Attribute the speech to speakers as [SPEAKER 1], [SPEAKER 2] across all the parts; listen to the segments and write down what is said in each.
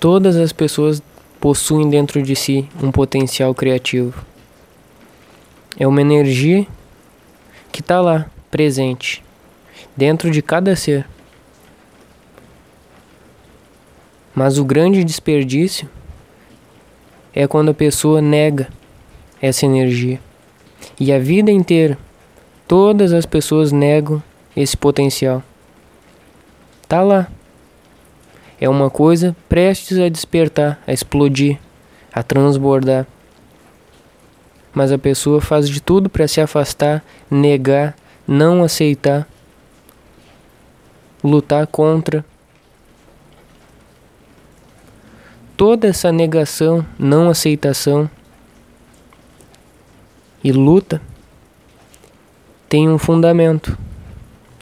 [SPEAKER 1] Todas as pessoas possuem dentro de si um potencial criativo. É uma energia que está lá, presente, dentro de cada ser. Mas o grande desperdício é quando a pessoa nega essa energia. E a vida inteira, todas as pessoas negam esse potencial. Tá lá. É uma coisa prestes a despertar, a explodir, a transbordar. Mas a pessoa faz de tudo para se afastar, negar, não aceitar, lutar contra. Toda essa negação, não aceitação e luta tem um fundamento,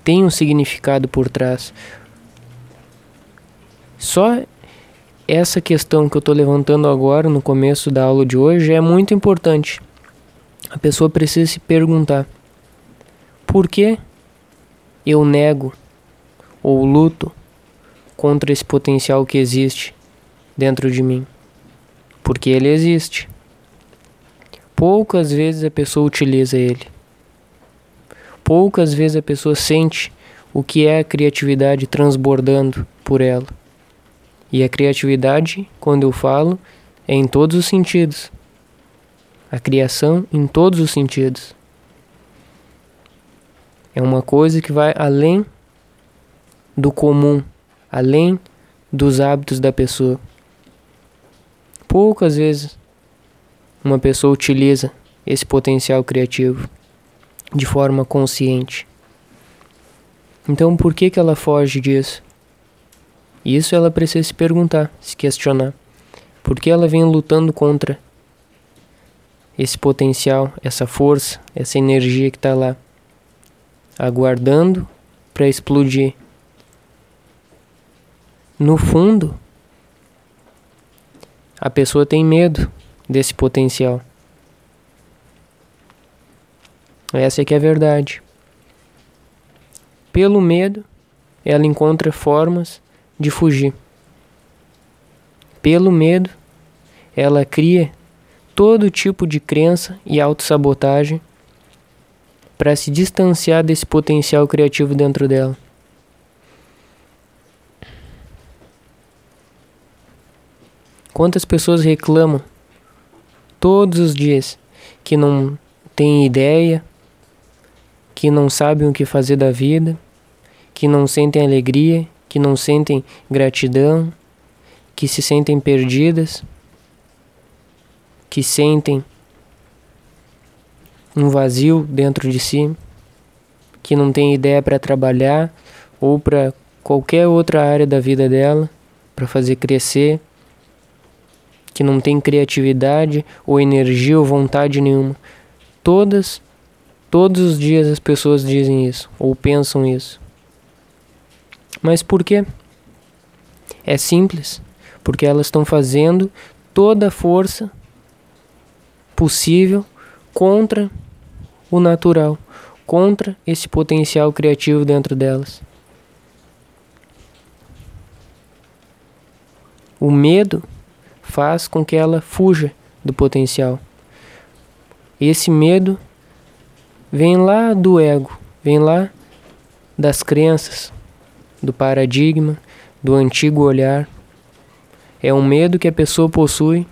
[SPEAKER 1] tem um significado por trás. Só essa questão que eu estou levantando agora no começo da aula de hoje é muito importante. A pessoa precisa se perguntar: por que eu nego ou luto contra esse potencial que existe dentro de mim? Porque ele existe. Poucas vezes a pessoa utiliza ele. Poucas vezes a pessoa sente o que é a criatividade transbordando por ela. E a criatividade, quando eu falo, é em todos os sentidos. A criação em todos os sentidos. É uma coisa que vai além do comum, além dos hábitos da pessoa. Poucas vezes uma pessoa utiliza esse potencial criativo de forma consciente. Então, por que, que ela foge disso? Isso ela precisa se perguntar, se questionar. Por que ela vem lutando contra esse potencial, essa força, essa energia que está lá, aguardando para explodir? No fundo, a pessoa tem medo desse potencial. Essa é que é a verdade. Pelo medo, ela encontra formas de fugir. Pelo medo, ela cria todo tipo de crença e autossabotagem para se distanciar desse potencial criativo dentro dela. Quantas pessoas reclamam todos os dias que não têm ideia, que não sabem o que fazer da vida, que não sentem alegria, que não sentem gratidão, que se sentem perdidas, que sentem um vazio dentro de si, que não tem ideia para trabalhar ou para qualquer outra área da vida dela, para fazer crescer, que não tem criatividade ou energia ou vontade nenhuma. Todas, todos os dias as pessoas dizem isso ou pensam isso. Mas por quê? É simples, porque elas estão fazendo toda a força possível contra o natural, contra esse potencial criativo dentro delas. O medo faz com que ela fuja do potencial. Esse medo vem lá do ego, vem lá das crenças, do paradigma, do antigo olhar. É um medo que a pessoa possui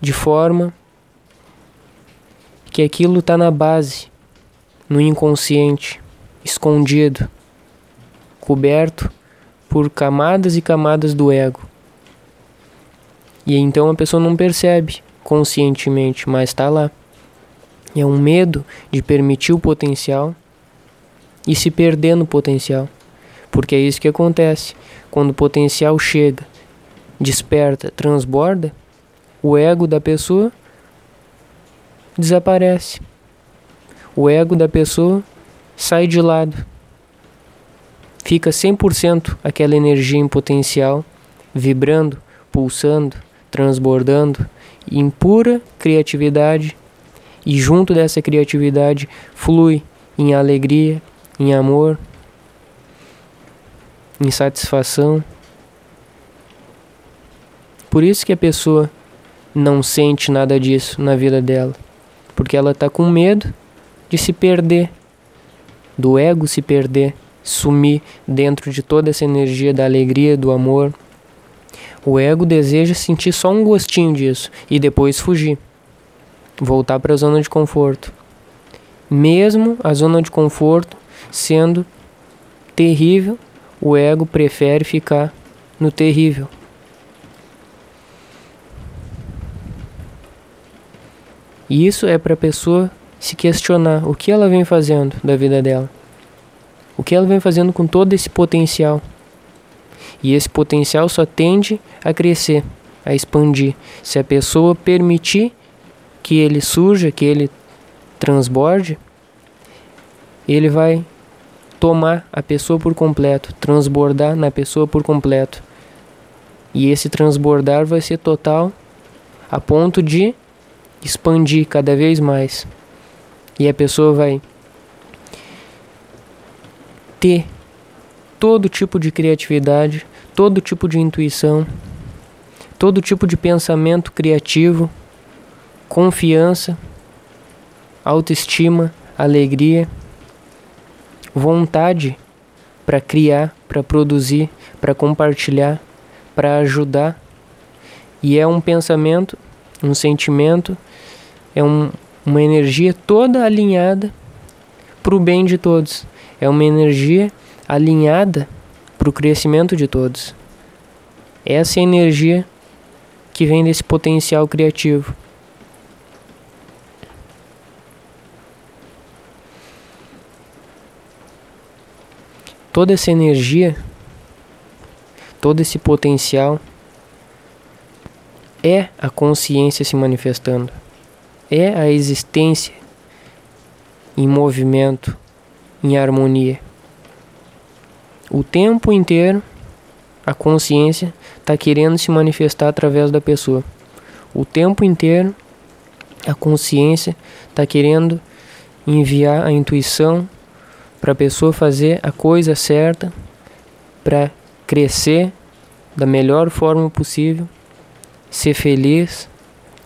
[SPEAKER 1] de forma que aquilo está na base, no inconsciente, escondido, coberto por camadas e camadas do ego. E então a pessoa não percebe conscientemente, mas está lá. É um medo de permitir o potencial e se perder no potencial. Porque é isso que acontece. Quando o potencial chega, desperta, transborda, o ego da pessoa desaparece. O ego da pessoa sai de lado. Fica 100% aquela energia em potencial, vibrando, pulsando, transbordando, em pura criatividade, e junto dessa criatividade flui em alegria, em amor, em satisfação, Por isso que a pessoa não sente nada disso na vida dela, porque ela está com medo de se perder, do ego se perder, sumir dentro de toda essa energia da alegria, do amor. O ego deseja sentir só um gostinho disso e depois fugir, voltar para a zona de conforto. Mesmo a zona de conforto sendo terrível, o ego prefere ficar no terrível. E isso é para a pessoa se questionar o que ela vem fazendo da vida dela. O que ela vem fazendo com todo esse potencial. E esse potencial só tende a crescer, a expandir, se a pessoa permitir que ele surja, que ele transborde, ele vai tomar a pessoa por completo, transbordar na pessoa por completo. E esse transbordar vai ser total a ponto de expandir cada vez mais. E a pessoa vai ter todo tipo de criatividade, todo tipo de intuição, todo tipo de pensamento criativo, confiança, autoestima, alegria, vontade para criar, para produzir, para compartilhar, para ajudar. E é um pensamento, um sentimento é um, uma energia toda alinhada para o bem de todos. É uma energia alinhada para o crescimento de todos. Essa é a energia que vem desse potencial criativo. Toda essa energia, todo esse potencial é a consciência se manifestando é a existência em movimento, em harmonia. O tempo inteiro a consciência está querendo se manifestar através da pessoa. O tempo inteiro a consciência está querendo enviar a intuição para a pessoa fazer a coisa certa para crescer da melhor forma possível, ser feliz,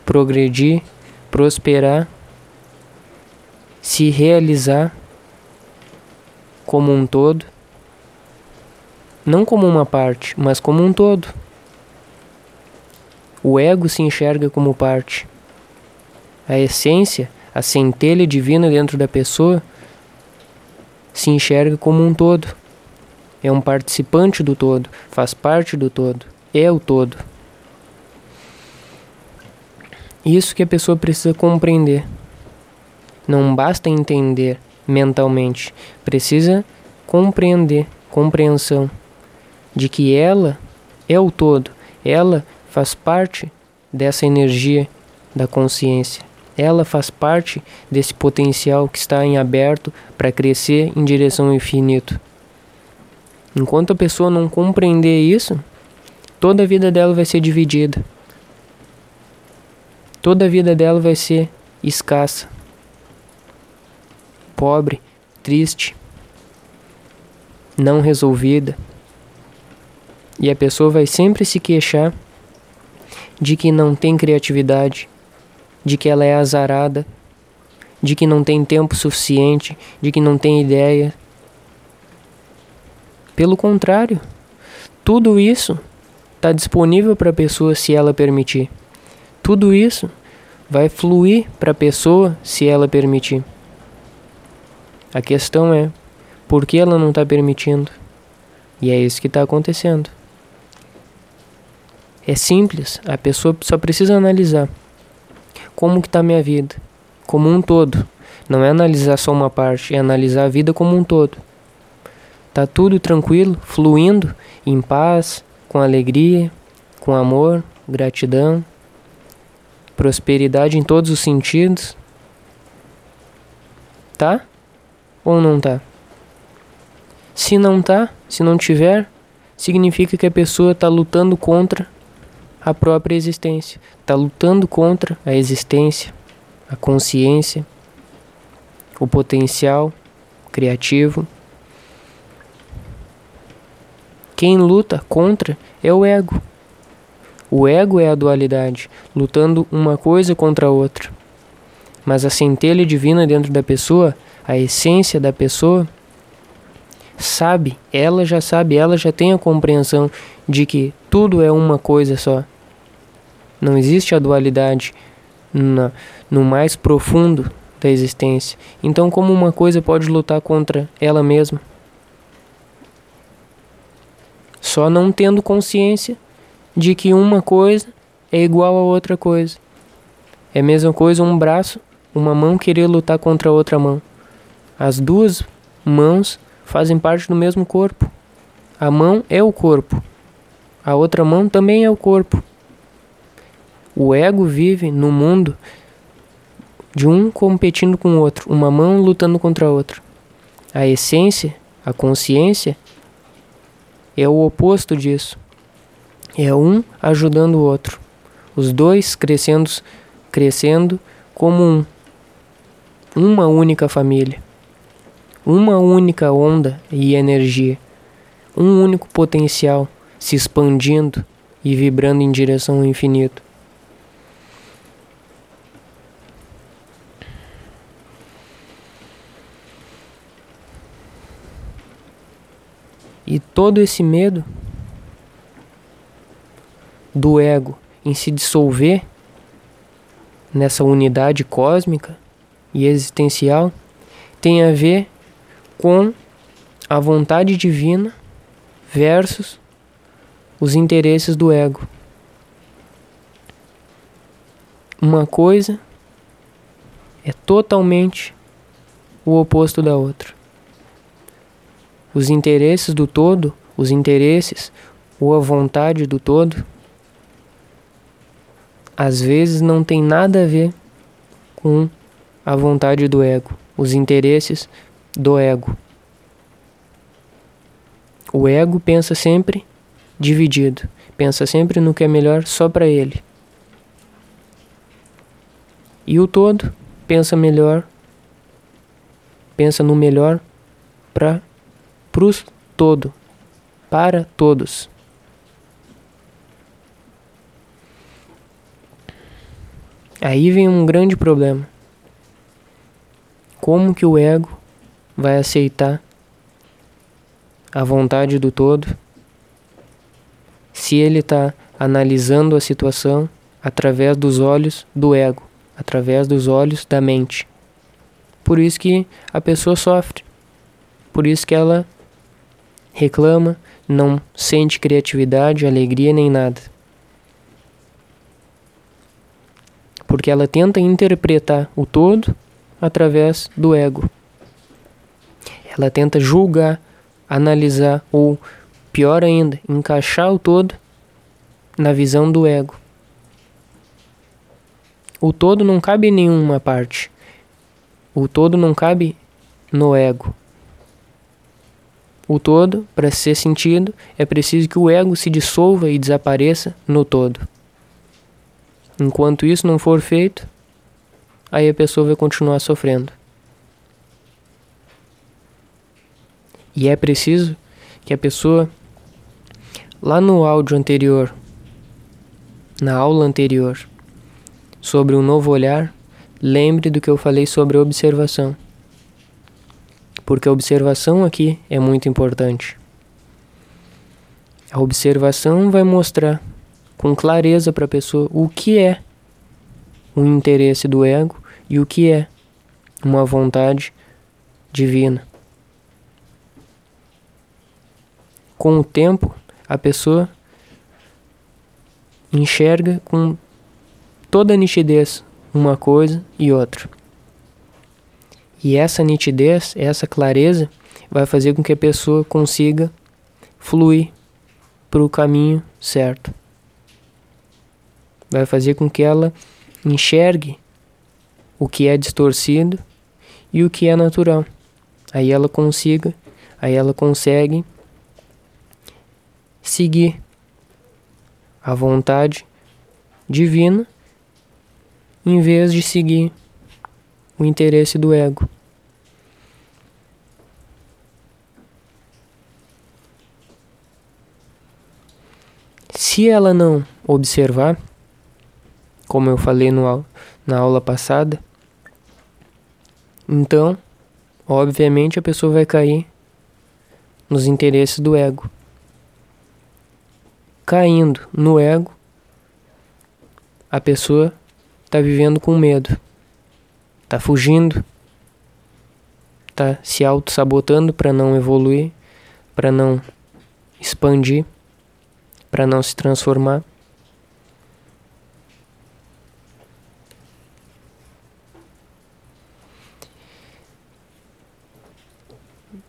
[SPEAKER 1] progredir prosperar, se realizar como um todo, não como uma parte, mas como um todo. O ego se enxerga como parte. A essência, a centelha divina dentro da pessoa, se enxerga como um todo. É um participante do todo, faz parte do todo, é o todo. Isso que a pessoa precisa compreender. Não basta entender mentalmente, precisa compreender, compreensão de que ela é o todo, ela faz parte dessa energia da consciência. Ela faz parte desse potencial que está em aberto para crescer em direção ao infinito. Enquanto a pessoa não compreender isso, toda a vida dela vai ser dividida toda a vida dela vai ser escassa, pobre, triste, não resolvida. E a pessoa vai sempre se queixar de que não tem criatividade, de que ela é azarada, de que não tem tempo suficiente, de que não tem ideia. Pelo contrário, tudo isso está disponível para a pessoa se ela permitir. Tudo isso vai fluir para a pessoa se ela permitir. A questão é por que ela não está permitindo? E é isso que está acontecendo. É simples, a pessoa só precisa analisar como que está a minha vida, como um todo. Não é analisar só uma parte, é analisar a vida como um todo. Tá tudo tranquilo, fluindo, em paz, com alegria, com amor, gratidão prosperidade em todos os sentidos? Tá? Ou não tá? Se não tá, se não tiver, significa que a pessoa está lutando contra a própria existência, está lutando contra a existência, a consciência, o potencial criativo. Quem luta contra é o ego. O ego é a dualidade, lutando uma coisa contra a outra. Mas a centelha divina dentro da pessoa, a essência da pessoa, sabe, ela já sabe, ela já tem a compreensão de que tudo é uma coisa só. Não existe a dualidade na, no mais profundo da existência. Então, como uma coisa pode lutar contra ela mesma? Só não tendo consciência de que uma coisa é igual a outra coisa. É a mesma coisa um braço, uma mão querer lutar contra a outra mão. As duas mãos fazem parte do mesmo corpo. A mão é o corpo. A outra mão também é o corpo. O ego vive no mundo de um competindo com o outro, uma mão lutando contra a outra. A essência, a consciência, é o oposto disso. É um ajudando o outro. Os dois crescendo, crescendo como um. Uma única família. Uma única onda e energia. Um único potencial se expandindo e vibrando em direção ao infinito. E todo esse medo do ego em se dissolver nessa unidade cósmica e existencial tem a ver com a vontade divina versus os interesses do ego. Uma coisa é totalmente o oposto da outra os interesses do todo, os interesses ou a vontade do todo, às vezes não tem nada a ver com a vontade do ego, os interesses do ego. O ego pensa sempre dividido, pensa sempre no que é melhor só para ele. E o todo pensa melhor, pensa no melhor para Cruz todo, para todos. Aí vem um grande problema. Como que o ego vai aceitar a vontade do todo se ele está analisando a situação através dos olhos do ego, através dos olhos da mente? Por isso que a pessoa sofre. Por isso que ela reclama, não sente criatividade, alegria nem nada. Porque ela tenta interpretar o todo através do ego. Ela tenta julgar, analisar ou, pior ainda, encaixar o todo na visão do ego. O todo não cabe em nenhuma parte. O todo não cabe no ego. O todo, para ser sentido, é preciso que o ego se dissolva e desapareça no todo. Enquanto isso não for feito, aí a pessoa vai continuar sofrendo. E é preciso que a pessoa, lá no áudio anterior, na aula anterior, sobre um novo olhar, lembre do que eu falei sobre observação porque a observação aqui é muito importante. A observação vai mostrar com clareza para a pessoa o que é o interesse do ego e o que é uma vontade divina. Com o tempo, a pessoa enxerga com toda nitidez uma coisa e outra. E essa nitidez, essa clareza, vai fazer com que a pessoa consiga fluir para o caminho certo. Vai fazer com que ela enxergue o que é distorcido e o que é natural. Aí ela consiga, aí ela consegue seguir a vontade divina em vez de seguir o interesse do ego. se ela não observar, como eu falei no, na aula passada, então, obviamente, a pessoa vai cair nos interesses do ego. Caindo no ego, a pessoa está vivendo com medo, está fugindo, está se auto-sabotando para não evoluir, para não expandir, para não se transformar.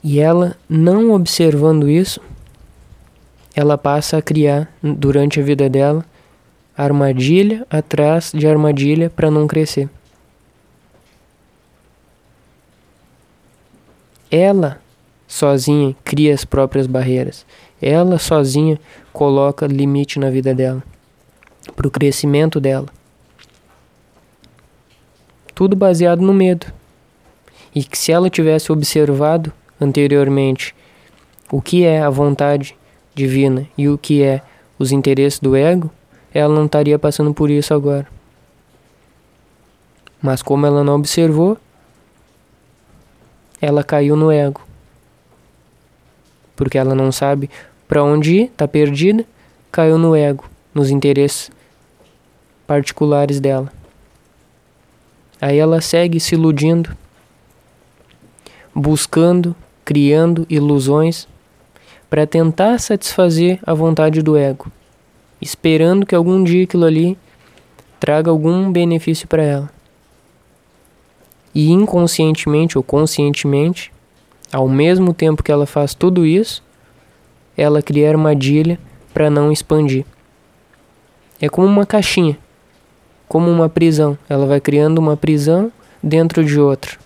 [SPEAKER 1] E ela, não observando isso, ela passa a criar durante a vida dela armadilha atrás de armadilha para não crescer. Ela sozinha cria as próprias barreiras. Ela sozinha coloca limite na vida dela, para o crescimento dela. Tudo baseado no medo. E que se ela tivesse observado anteriormente o que é a vontade divina e o que é os interesses do ego, ela não estaria passando por isso agora. Mas como ela não observou, ela caiu no ego. Porque ela não sabe para onde ir, está perdida, caiu no ego, nos interesses particulares dela. Aí ela segue se iludindo, buscando criando ilusões para tentar satisfazer a vontade do ego, esperando que algum dia aquilo ali traga algum benefício para ela. E inconscientemente ou conscientemente, ao mesmo tempo que ela faz tudo isso, ela cria armadilha para não expandir. É como uma caixinha, como uma prisão. Ela vai criando uma prisão dentro de outra,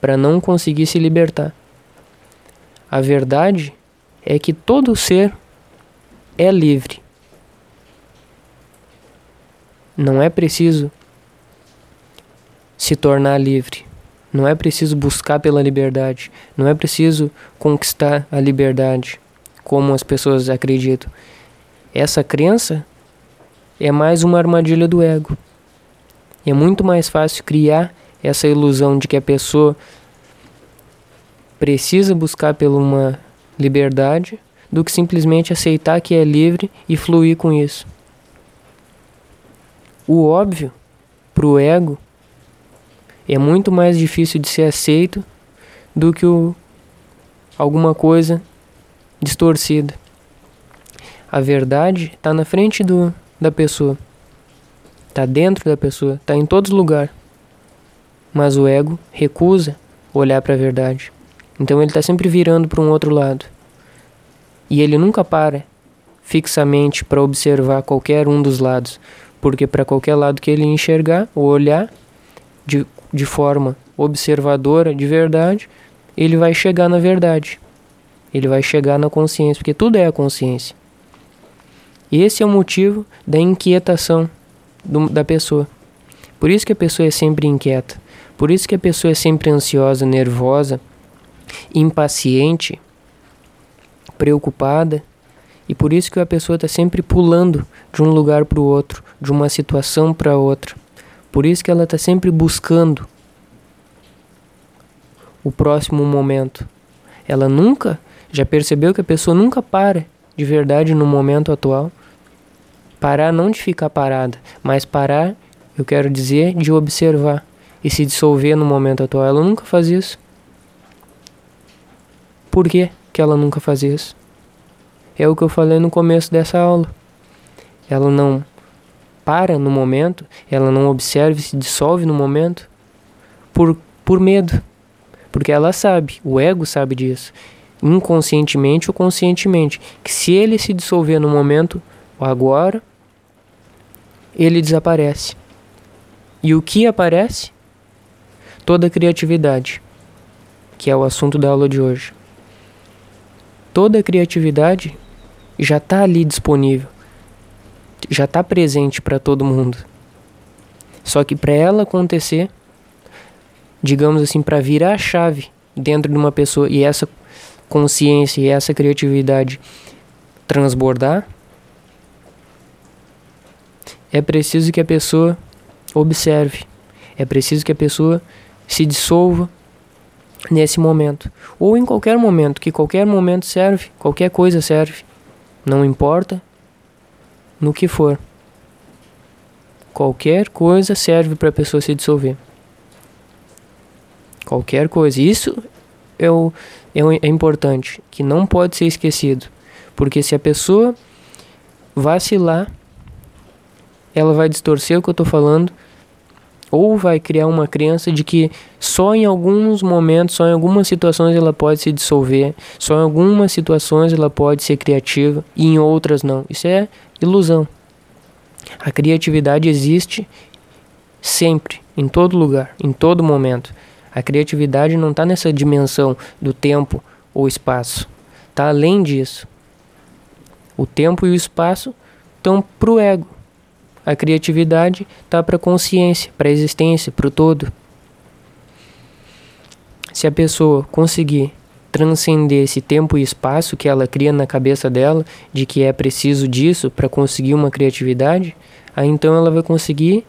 [SPEAKER 1] para não conseguir se libertar. A verdade é que todo ser é livre. Não é preciso se tornar livre. Não é preciso buscar pela liberdade. Não é preciso conquistar a liberdade, como as pessoas acreditam. Essa crença é mais uma armadilha do ego. É muito mais fácil criar essa ilusão de que a pessoa precisa buscar por uma liberdade do que simplesmente aceitar que é livre e fluir com isso. O óbvio, para o ego, é muito mais difícil de ser aceito do que o, alguma coisa distorcida. A verdade está na frente do, da pessoa, está dentro da pessoa, está em todos os lugares. Mas o ego recusa olhar para a verdade. Então ele está sempre virando para um outro lado. E ele nunca para fixamente para observar qualquer um dos lados, porque para qualquer lado que ele enxergar ou olhar de, de forma observadora, de verdade, ele vai chegar na verdade. Ele vai chegar na consciência, porque tudo é a consciência. E esse é o motivo da inquietação do, da pessoa. Por isso que a pessoa é sempre inquieta. Por isso que a pessoa é sempre ansiosa, nervosa, impaciente, preocupada, e por isso que a pessoa está sempre pulando de um lugar para o outro, de uma situação para outra. Por isso que ela está sempre buscando o próximo momento. Ela nunca, já percebeu que a pessoa nunca para de verdade no momento atual? Parar não de ficar parada, mas parar, eu quero dizer, de observar e se dissolver no momento atual. Ela nunca faz isso. Por que, que ela nunca faz isso? É o que eu falei no começo dessa aula. Ela não para no momento, ela não observa e se dissolve no momento por, por medo. Porque ela sabe, o ego sabe disso, inconscientemente ou conscientemente, que se ele se dissolver no momento, agora, ele desaparece. E o que aparece? Toda a criatividade, que é o assunto da aula de hoje toda a criatividade já está ali disponível, já está presente para todo mundo. Só que para ela acontecer, digamos assim, para virar a chave dentro de uma pessoa e essa consciência e essa criatividade transbordar, é preciso que a pessoa observe, é preciso que a pessoa se dissolva nesse momento, ou em qualquer momento, que qualquer momento serve, qualquer coisa serve, não importa no que for. Qualquer coisa serve para a pessoa se dissolver. Qualquer coisa. Isso é, o, é, o, é importante, que não pode ser esquecido. Porque se a pessoa vacilar, ela vai distorcer o que eu estou falando ou vai criar uma crença de que só em alguns momentos, só em algumas situações ela pode se dissolver, só em algumas situações ela pode ser criativa e em outras não. Isso é ilusão. A criatividade existe sempre, em todo lugar, em todo momento. A criatividade não está nessa dimensão do tempo ou espaço, está além disso. O tempo e o espaço estão para o ego a criatividade está para a consciência, para a existência, para o todo. Se a pessoa conseguir transcender esse tempo e espaço que ela cria na cabeça dela, de que é preciso disso para conseguir uma criatividade, aí então ela vai conseguir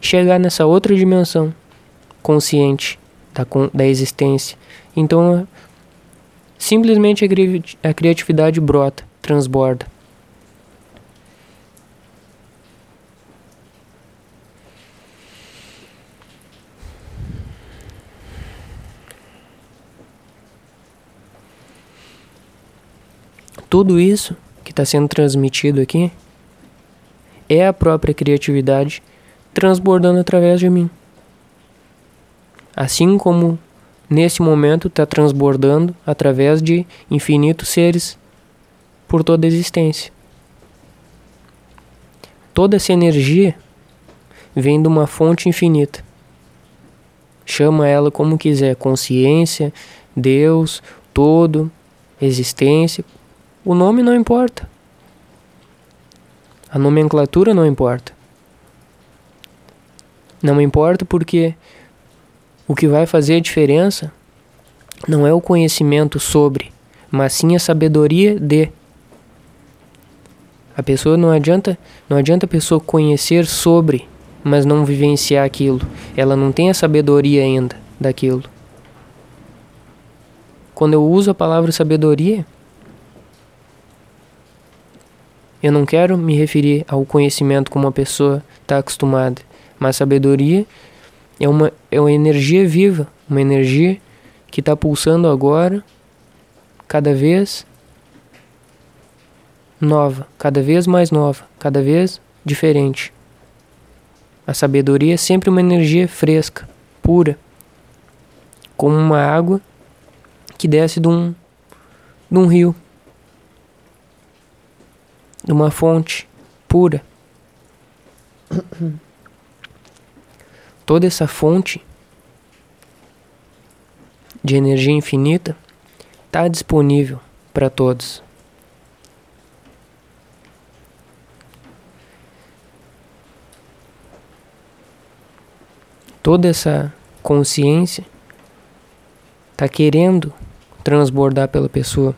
[SPEAKER 1] chegar nessa outra dimensão consciente da, da existência. Então, simplesmente a criatividade brota, transborda. Tudo isso que está sendo transmitido aqui é a própria criatividade transbordando através de mim. Assim como nesse momento está transbordando através de infinitos seres por toda a existência. Toda essa energia vem de uma fonte infinita. Chama ela como quiser, consciência, Deus, todo, existência, o nome não importa. A nomenclatura não importa. Não importa porque o que vai fazer a diferença não é o conhecimento sobre, mas sim a sabedoria de. A pessoa não adianta, não adianta a pessoa conhecer sobre, mas não vivenciar aquilo. Ela não tem a sabedoria ainda daquilo. Quando eu uso a palavra sabedoria, Eu não quero me referir ao conhecimento como uma pessoa está acostumada, mas sabedoria é uma, é uma energia viva, uma energia que está pulsando agora, cada vez nova, cada vez mais nova, cada vez diferente. A sabedoria é sempre uma energia fresca, pura, como uma água que desce de um, de um rio de uma fonte pura. Toda essa fonte de energia infinita está disponível para todos. Toda essa consciência está querendo transbordar pela pessoa.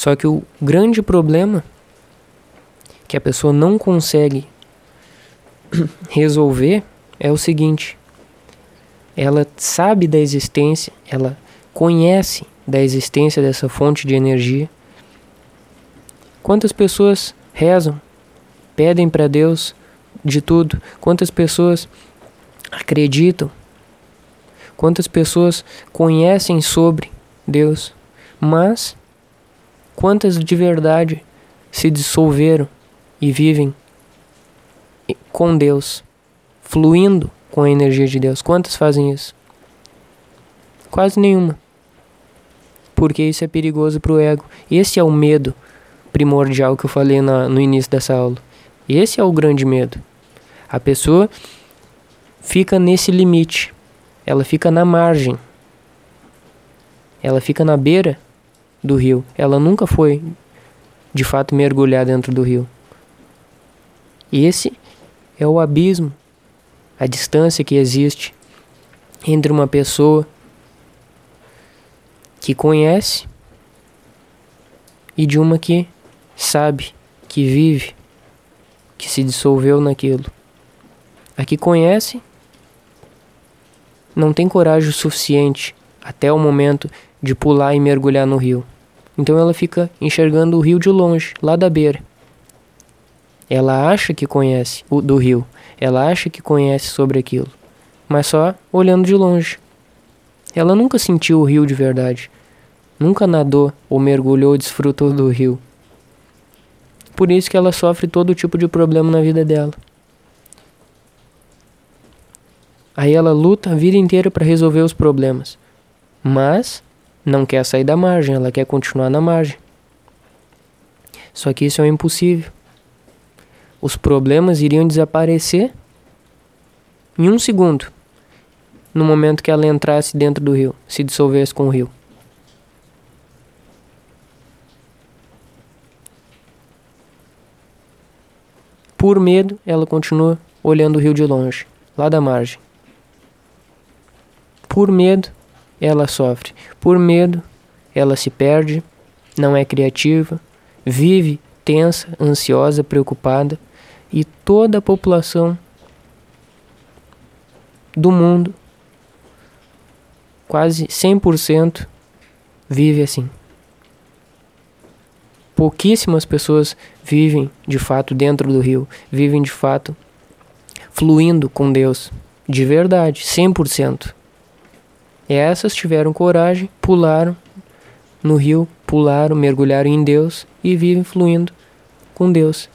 [SPEAKER 1] Só que o grande problema que a pessoa não consegue resolver é o seguinte: ela sabe da existência, ela conhece da existência dessa fonte de energia. Quantas pessoas rezam, pedem para Deus de tudo? Quantas pessoas acreditam? Quantas pessoas conhecem sobre Deus, mas Quantas de verdade se dissolveram e vivem com Deus, fluindo com a energia de Deus? Quantas fazem isso? Quase nenhuma. Porque isso é perigoso para o ego. Esse é o medo primordial que eu falei na, no início dessa aula. Esse é o grande medo. A pessoa fica nesse limite. Ela fica na margem. Ela fica na beira do rio. Ela nunca foi de fato mergulhar dentro do rio. E esse é o abismo, a distância que existe entre uma pessoa que conhece e de uma que sabe, que vive, que se dissolveu naquilo. A que conhece não tem coragem suficiente até o momento de pular e mergulhar no rio. Então ela fica enxergando o rio de longe, lá da beira. Ela acha que conhece o do rio, ela acha que conhece sobre aquilo, mas só olhando de longe. Ela nunca sentiu o rio de verdade, nunca nadou ou mergulhou ou desfrutou do rio. Por isso que ela sofre todo tipo de problema na vida dela. Aí ela luta a vida inteira para resolver os problemas, mas não quer sair da margem, ela quer continuar na margem. Só que isso é impossível. Os problemas iriam desaparecer em um segundo, no momento que ela entrasse dentro do rio, se dissolvesse com o rio. Por medo, ela continua olhando o rio de longe, lá da margem. Por medo, ela sofre. Por medo, ela se perde, não é criativa, vive tensa, ansiosa, preocupada e toda a população do mundo, quase 100%, vive assim. Pouquíssimas pessoas vivem de fato dentro do rio, vivem de fato fluindo com Deus, de verdade, 100%. Essas tiveram coragem, pularam no rio, pularam, mergulharam em Deus e vivem fluindo com Deus.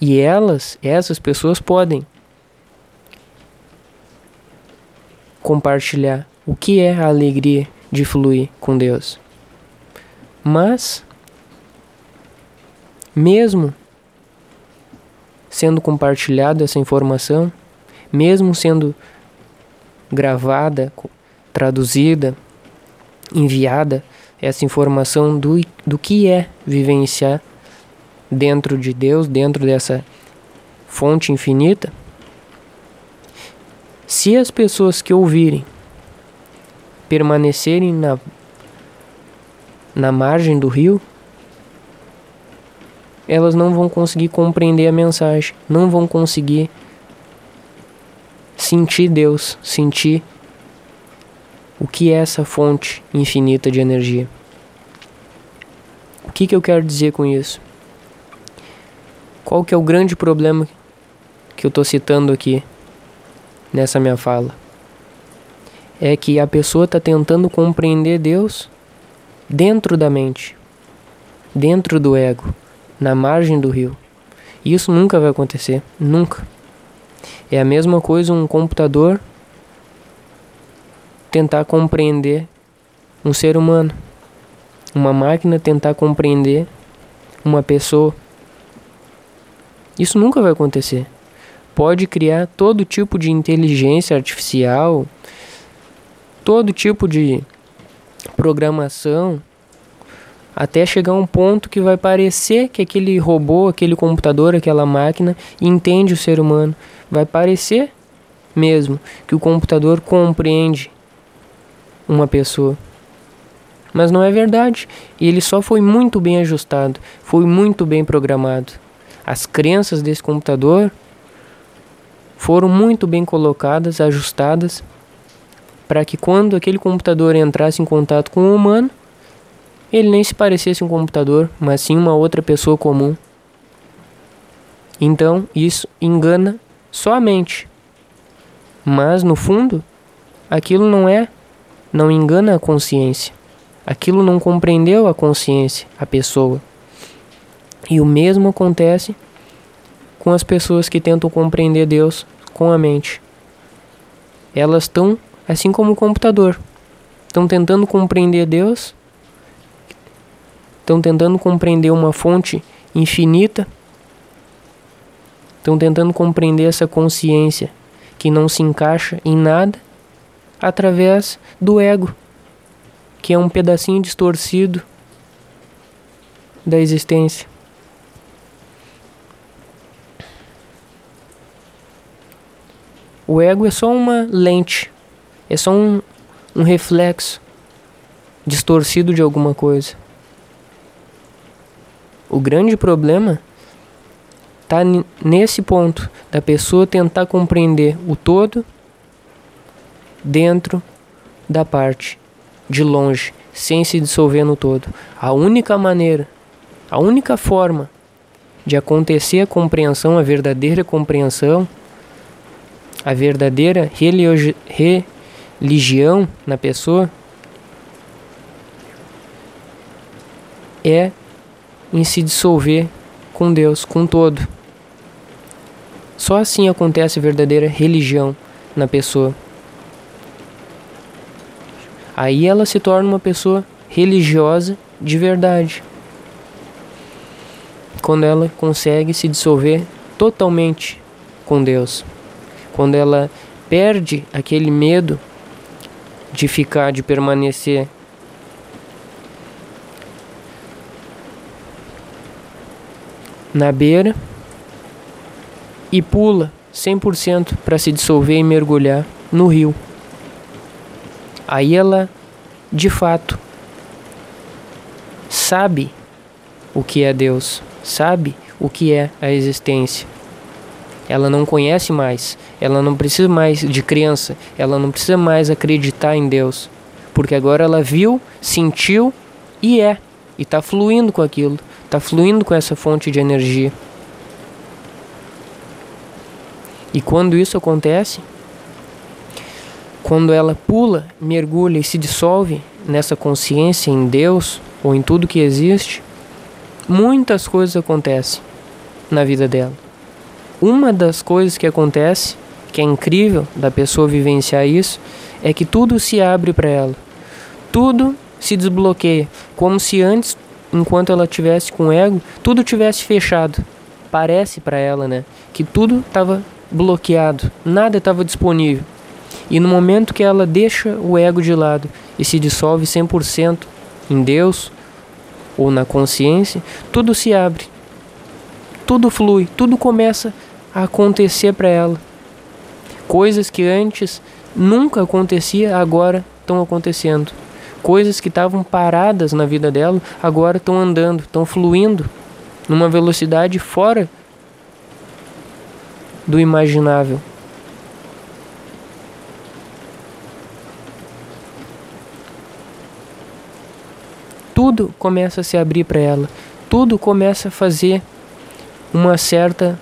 [SPEAKER 1] E elas, essas pessoas podem compartilhar o que é a alegria de fluir com Deus. Mas, mesmo sendo compartilhada essa informação, mesmo sendo gravada, traduzida, enviada essa informação do, do que é vivenciar dentro de Deus, dentro dessa fonte infinita, se as pessoas que ouvirem permanecerem na, na margem do rio, elas não vão conseguir compreender a mensagem, não vão conseguir sentir Deus, sentir o que é essa fonte infinita de energia. O que, que eu quero dizer com isso? Qual que é o grande problema que eu estou citando aqui nessa minha fala? É que a pessoa está tentando compreender Deus dentro da mente, dentro do ego, na margem do rio. Isso nunca vai acontecer, nunca. É a mesma coisa um computador tentar compreender um ser humano, uma máquina tentar compreender uma pessoa. Isso nunca vai acontecer. Pode criar todo tipo de inteligência artificial, todo tipo de programação, até chegar a um ponto que vai parecer que aquele robô, aquele computador, aquela máquina entende o ser humano. Vai parecer mesmo que o computador compreende uma pessoa. Mas não é verdade. E ele só foi muito bem ajustado, foi muito bem programado. As crenças desse computador foram muito bem colocadas, ajustadas, para que quando aquele computador entrasse em contato com o humano, ele nem se parecesse um computador, mas sim uma outra pessoa comum. Então, isso engana só a mente. Mas, no fundo, aquilo não é, não engana a consciência. Aquilo não compreendeu a consciência, a pessoa. E o mesmo acontece com as pessoas que tentam compreender Deus com a mente. Elas estão, assim como o computador, estão tentando compreender Deus, estão tentando compreender uma fonte infinita, estão tentando compreender essa consciência que não se encaixa em nada através do ego, que é um pedacinho distorcido da existência. O ego é só uma lente, é só um, um reflexo distorcido de alguma coisa. O grande problema está nesse ponto da pessoa tentar compreender o todo dentro da parte de longe, sem se dissolver no todo. A única maneira, a única forma de acontecer a compreensão, a verdadeira compreensão, a verdadeira religião na pessoa é em se dissolver com Deus, com todo. Só assim acontece a verdadeira religião na pessoa. Aí ela se torna uma pessoa religiosa de verdade. Quando ela consegue se dissolver totalmente com Deus. Quando ela perde aquele medo de ficar, de permanecer na beira e pula 100% para se dissolver e mergulhar no rio. Aí ela, de fato, sabe o que é Deus, sabe o que é a existência. Ela não conhece mais, ela não precisa mais de crença, ela não precisa mais acreditar em Deus, porque agora ela viu, sentiu e é, e está fluindo com aquilo, está fluindo com essa fonte de energia. E quando isso acontece, quando ela pula, mergulha e se dissolve nessa consciência em Deus ou em tudo que existe, muitas coisas acontecem na vida dela. Uma das coisas que acontece, que é incrível da pessoa vivenciar isso, é que tudo se abre para ela. Tudo se desbloqueia, como se antes, enquanto ela tivesse com ego, tudo tivesse fechado. Parece para ela, né, que tudo estava bloqueado, nada estava disponível. E no momento que ela deixa o ego de lado e se dissolve 100% em Deus ou na consciência, tudo se abre. Tudo flui, tudo começa a acontecer para ela. Coisas que antes nunca acontecia, agora estão acontecendo. Coisas que estavam paradas na vida dela, agora estão andando, estão fluindo numa velocidade fora do imaginável. Tudo começa a se abrir para ela, tudo começa a fazer uma certa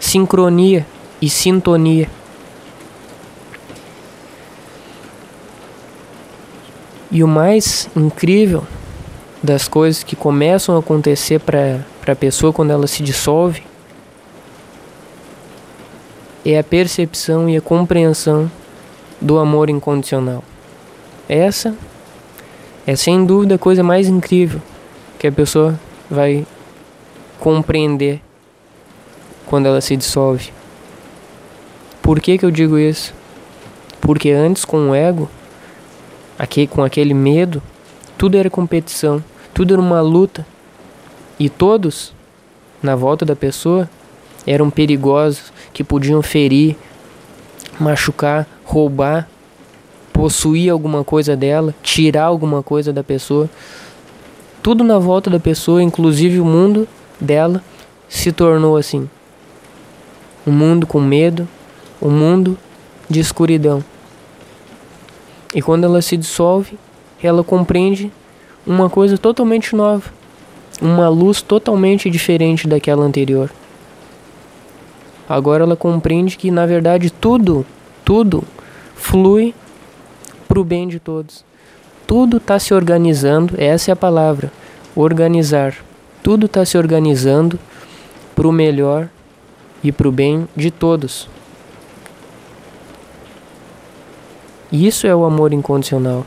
[SPEAKER 1] sincronia e sintonia. E o mais incrível das coisas que começam a acontecer para a pessoa quando ela se dissolve é a percepção e a compreensão do amor incondicional. Essa é sem dúvida a coisa mais incrível que a pessoa vai compreender quando ela se dissolve. Por que, que eu digo isso? Porque antes, com o ego, aqui, com aquele medo, tudo era competição, tudo era uma luta. E todos, na volta da pessoa, eram perigosos, que podiam ferir, machucar, roubar, possuir alguma coisa dela, tirar alguma coisa da pessoa. Tudo na volta da pessoa, inclusive o mundo dela, se tornou assim. Um mundo com medo, um mundo de escuridão. E quando ela se dissolve, ela compreende uma coisa totalmente nova, uma luz totalmente diferente daquela anterior. Agora ela compreende que na verdade tudo, tudo flui para o bem de todos. Tudo está se organizando, essa é a palavra, organizar. Tudo está se organizando para o melhor e para o bem de todos. Isso é o amor incondicional.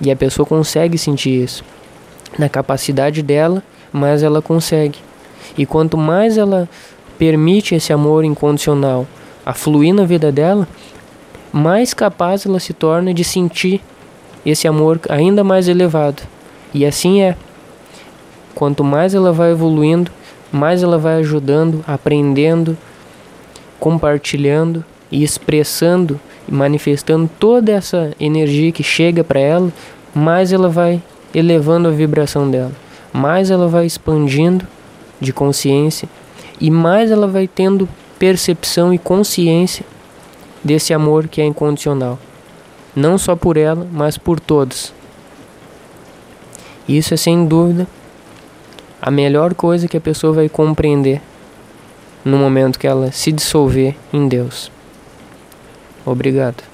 [SPEAKER 1] E a pessoa consegue sentir isso. Na capacidade dela, mais ela consegue. E quanto mais ela permite esse amor incondicional a fluir na vida dela, mais capaz ela se torna de sentir esse amor ainda mais elevado. E assim é. Quanto mais ela vai evoluindo, mais ela vai ajudando, aprendendo, compartilhando e expressando e manifestando toda essa energia que chega para ela, mais ela vai elevando a vibração dela, mais ela vai expandindo de consciência e mais ela vai tendo percepção e consciência desse amor que é incondicional. Não só por ela, mas por todos. Isso é sem dúvida a melhor coisa que a pessoa vai compreender no momento que ela se dissolver em Deus. Obrigado.